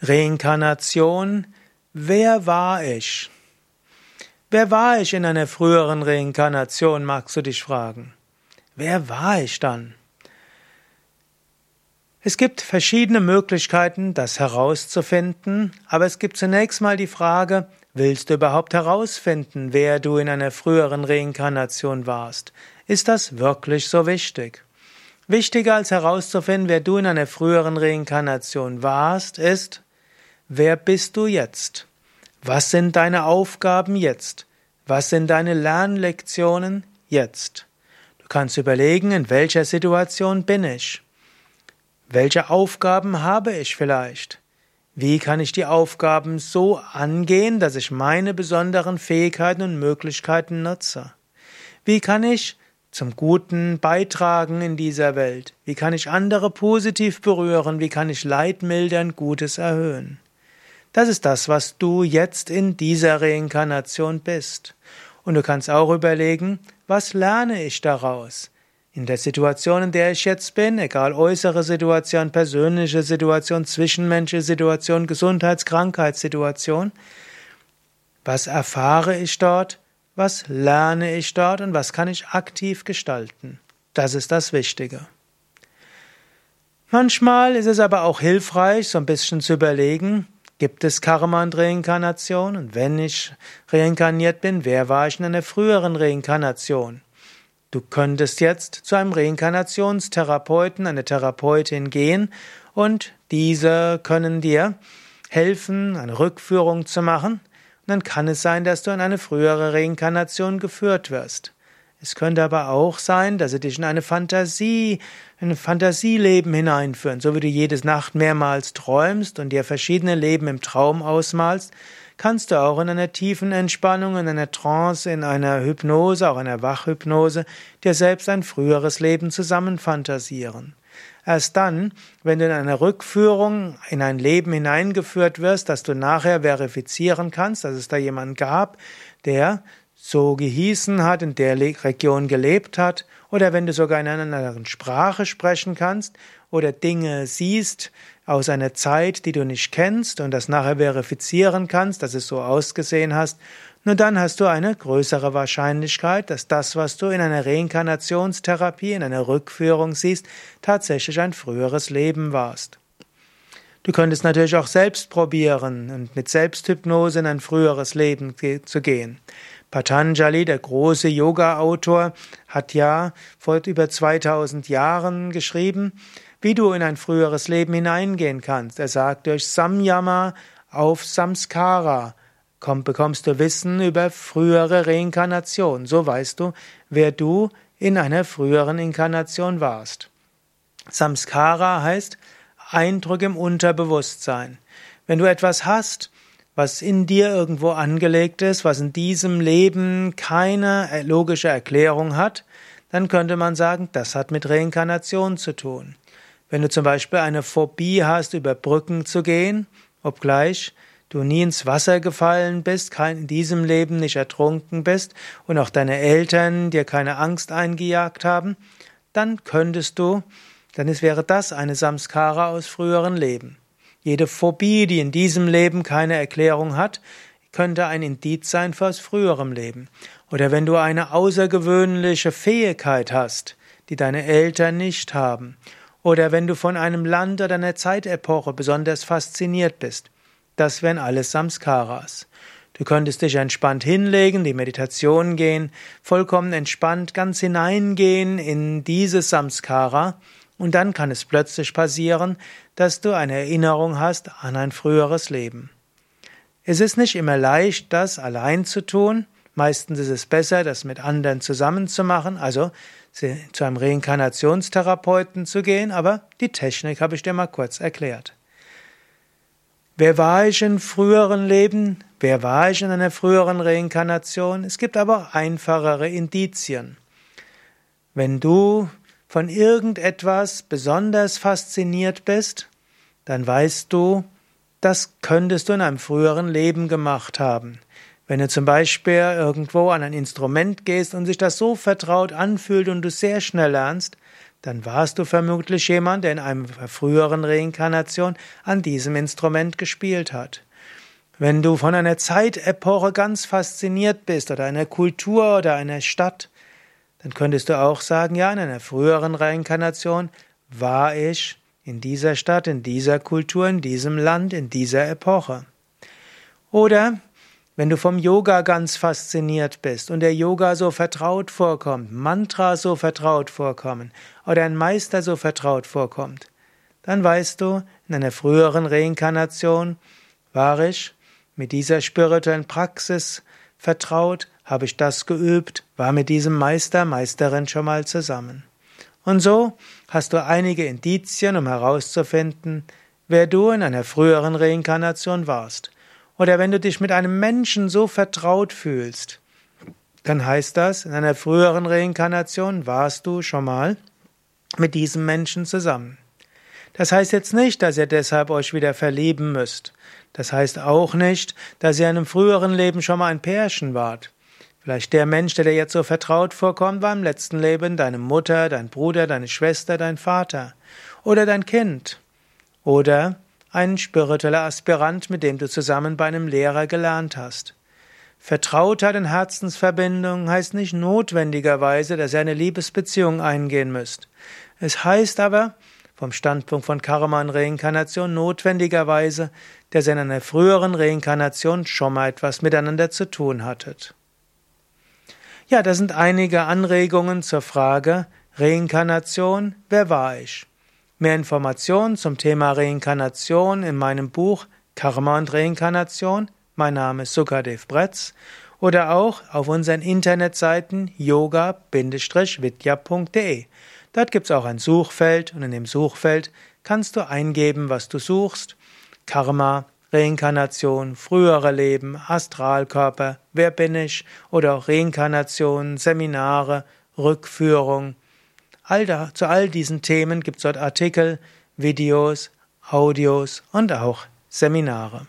Reinkarnation. Wer war ich? Wer war ich in einer früheren Reinkarnation, magst du dich fragen. Wer war ich dann? Es gibt verschiedene Möglichkeiten, das herauszufinden, aber es gibt zunächst mal die Frage, willst du überhaupt herausfinden, wer du in einer früheren Reinkarnation warst? Ist das wirklich so wichtig? Wichtiger als herauszufinden, wer du in einer früheren Reinkarnation warst, ist, wer bist du jetzt? Was sind deine Aufgaben jetzt? Was sind deine Lernlektionen jetzt? Du kannst überlegen, in welcher Situation bin ich? Welche Aufgaben habe ich vielleicht? Wie kann ich die Aufgaben so angehen, dass ich meine besonderen Fähigkeiten und Möglichkeiten nutze? Wie kann ich zum Guten beitragen in dieser Welt? Wie kann ich andere positiv berühren? Wie kann ich Leid mildern, Gutes erhöhen? Das ist das, was du jetzt in dieser Reinkarnation bist. Und du kannst auch überlegen, was lerne ich daraus? In der Situation, in der ich jetzt bin, egal äußere Situation, persönliche Situation, zwischenmenschliche Situation, Gesundheits-, Krankheitssituation, was erfahre ich dort? Was lerne ich dort und was kann ich aktiv gestalten? Das ist das Wichtige. Manchmal ist es aber auch hilfreich, so ein bisschen zu überlegen, gibt es Karma und Reinkarnation? Und wenn ich reinkarniert bin, wer war ich in einer früheren Reinkarnation? Du könntest jetzt zu einem Reinkarnationstherapeuten, einer Therapeutin gehen und diese können dir helfen, eine Rückführung zu machen dann kann es sein, dass du in eine frühere Reinkarnation geführt wirst. Es könnte aber auch sein, dass sie dich in eine Fantasie, in ein Fantasieleben hineinführen, so wie du jede Nacht mehrmals träumst und dir verschiedene Leben im Traum ausmalst, kannst du auch in einer tiefen Entspannung, in einer Trance, in einer Hypnose, auch einer Wachhypnose, dir selbst ein früheres Leben zusammenfantasieren. Erst dann, wenn du in einer Rückführung in ein Leben hineingeführt wirst, dass du nachher verifizieren kannst, dass es da jemanden gab, der so gehießen hat, in der Region gelebt hat, oder wenn du sogar in einer anderen Sprache sprechen kannst oder Dinge siehst aus einer Zeit, die du nicht kennst und das nachher verifizieren kannst, dass es so ausgesehen hast, nur dann hast du eine größere Wahrscheinlichkeit, dass das, was du in einer Reinkarnationstherapie, in einer Rückführung siehst, tatsächlich ein früheres Leben warst. Du könntest natürlich auch selbst probieren und mit Selbsthypnose in ein früheres Leben zu gehen. Patanjali, der große Yoga-Autor, hat ja vor über 2000 Jahren geschrieben, wie du in ein früheres Leben hineingehen kannst. Er sagt durch Samyama auf Samskara komm, bekommst du Wissen über frühere Reinkarnation. So weißt du, wer du in einer früheren Inkarnation warst. Samskara heißt Eindruck im Unterbewusstsein. Wenn du etwas hast, was in dir irgendwo angelegt ist, was in diesem Leben keine logische Erklärung hat, dann könnte man sagen, das hat mit Reinkarnation zu tun. Wenn du zum Beispiel eine Phobie hast, über Brücken zu gehen, obgleich du nie ins Wasser gefallen bist, in diesem Leben nicht ertrunken bist und auch deine Eltern dir keine Angst eingejagt haben, dann könntest du, dann wäre das eine Samskara aus früheren Leben. Jede Phobie, die in diesem Leben keine Erklärung hat, könnte ein Indiz sein für aus früherem Leben. Oder wenn du eine außergewöhnliche Fähigkeit hast, die deine Eltern nicht haben. Oder wenn du von einem Land oder einer Zeitepoche besonders fasziniert bist. Das wären alles Samskaras. Du könntest dich entspannt hinlegen, die Meditation gehen, vollkommen entspannt ganz hineingehen in dieses Samskara und dann kann es plötzlich passieren, dass du eine Erinnerung hast an ein früheres Leben. Es ist nicht immer leicht, das allein zu tun. Meistens ist es besser, das mit anderen zusammen zu machen, also zu einem Reinkarnationstherapeuten zu gehen, aber die Technik habe ich dir mal kurz erklärt. Wer war ich in früheren Leben? Wer war ich in einer früheren Reinkarnation? Es gibt aber auch einfachere Indizien. Wenn du von irgendetwas besonders fasziniert bist, dann weißt du, das könntest du in einem früheren Leben gemacht haben. Wenn du zum Beispiel irgendwo an ein Instrument gehst und sich das so vertraut anfühlt und du sehr schnell lernst, dann warst du vermutlich jemand, der in einer früheren Reinkarnation an diesem Instrument gespielt hat. Wenn du von einer Zeitepoche ganz fasziniert bist oder einer Kultur oder einer Stadt, dann könntest du auch sagen, ja, in einer früheren Reinkarnation war ich in dieser Stadt, in dieser Kultur, in diesem Land, in dieser Epoche. Oder wenn du vom Yoga ganz fasziniert bist und der Yoga so vertraut vorkommt, Mantra so vertraut vorkommen oder ein Meister so vertraut vorkommt, dann weißt du, in einer früheren Reinkarnation war ich mit dieser spirituellen Praxis vertraut, habe ich das geübt, war mit diesem Meister, Meisterin schon mal zusammen. Und so hast du einige Indizien, um herauszufinden, wer du in einer früheren Reinkarnation warst. Oder wenn du dich mit einem Menschen so vertraut fühlst, dann heißt das, in einer früheren Reinkarnation warst du schon mal mit diesem Menschen zusammen. Das heißt jetzt nicht, dass ihr deshalb euch wieder verlieben müsst. Das heißt auch nicht, dass ihr in einem früheren Leben schon mal ein Pärchen wart. Vielleicht der Mensch, der dir jetzt so vertraut vorkommt, war im letzten Leben deine Mutter, dein Bruder, deine Schwester, dein Vater oder dein Kind oder ein spiritueller Aspirant, mit dem du zusammen bei einem Lehrer gelernt hast. Vertrautheit und Herzensverbindung heißt nicht notwendigerweise, dass ihr eine Liebesbeziehung eingehen müsst. Es heißt aber, vom Standpunkt von Karma und Reinkarnation notwendigerweise, dass ihr in einer früheren Reinkarnation schon mal etwas miteinander zu tun hattet. Ja, das sind einige Anregungen zur Frage Reinkarnation, wer war ich? Mehr Informationen zum Thema Reinkarnation in meinem Buch Karma und Reinkarnation. Mein Name ist Sukadev Bretz oder auch auf unseren Internetseiten yoga-vidya.de. Dort gibt es auch ein Suchfeld und in dem Suchfeld kannst du eingeben, was du suchst. Karma, Reinkarnation, frühere Leben, Astralkörper, wer bin ich oder auch Reinkarnation, Seminare, Rückführung, All da, zu all diesen Themen gibt es dort Artikel, Videos, Audios und auch Seminare.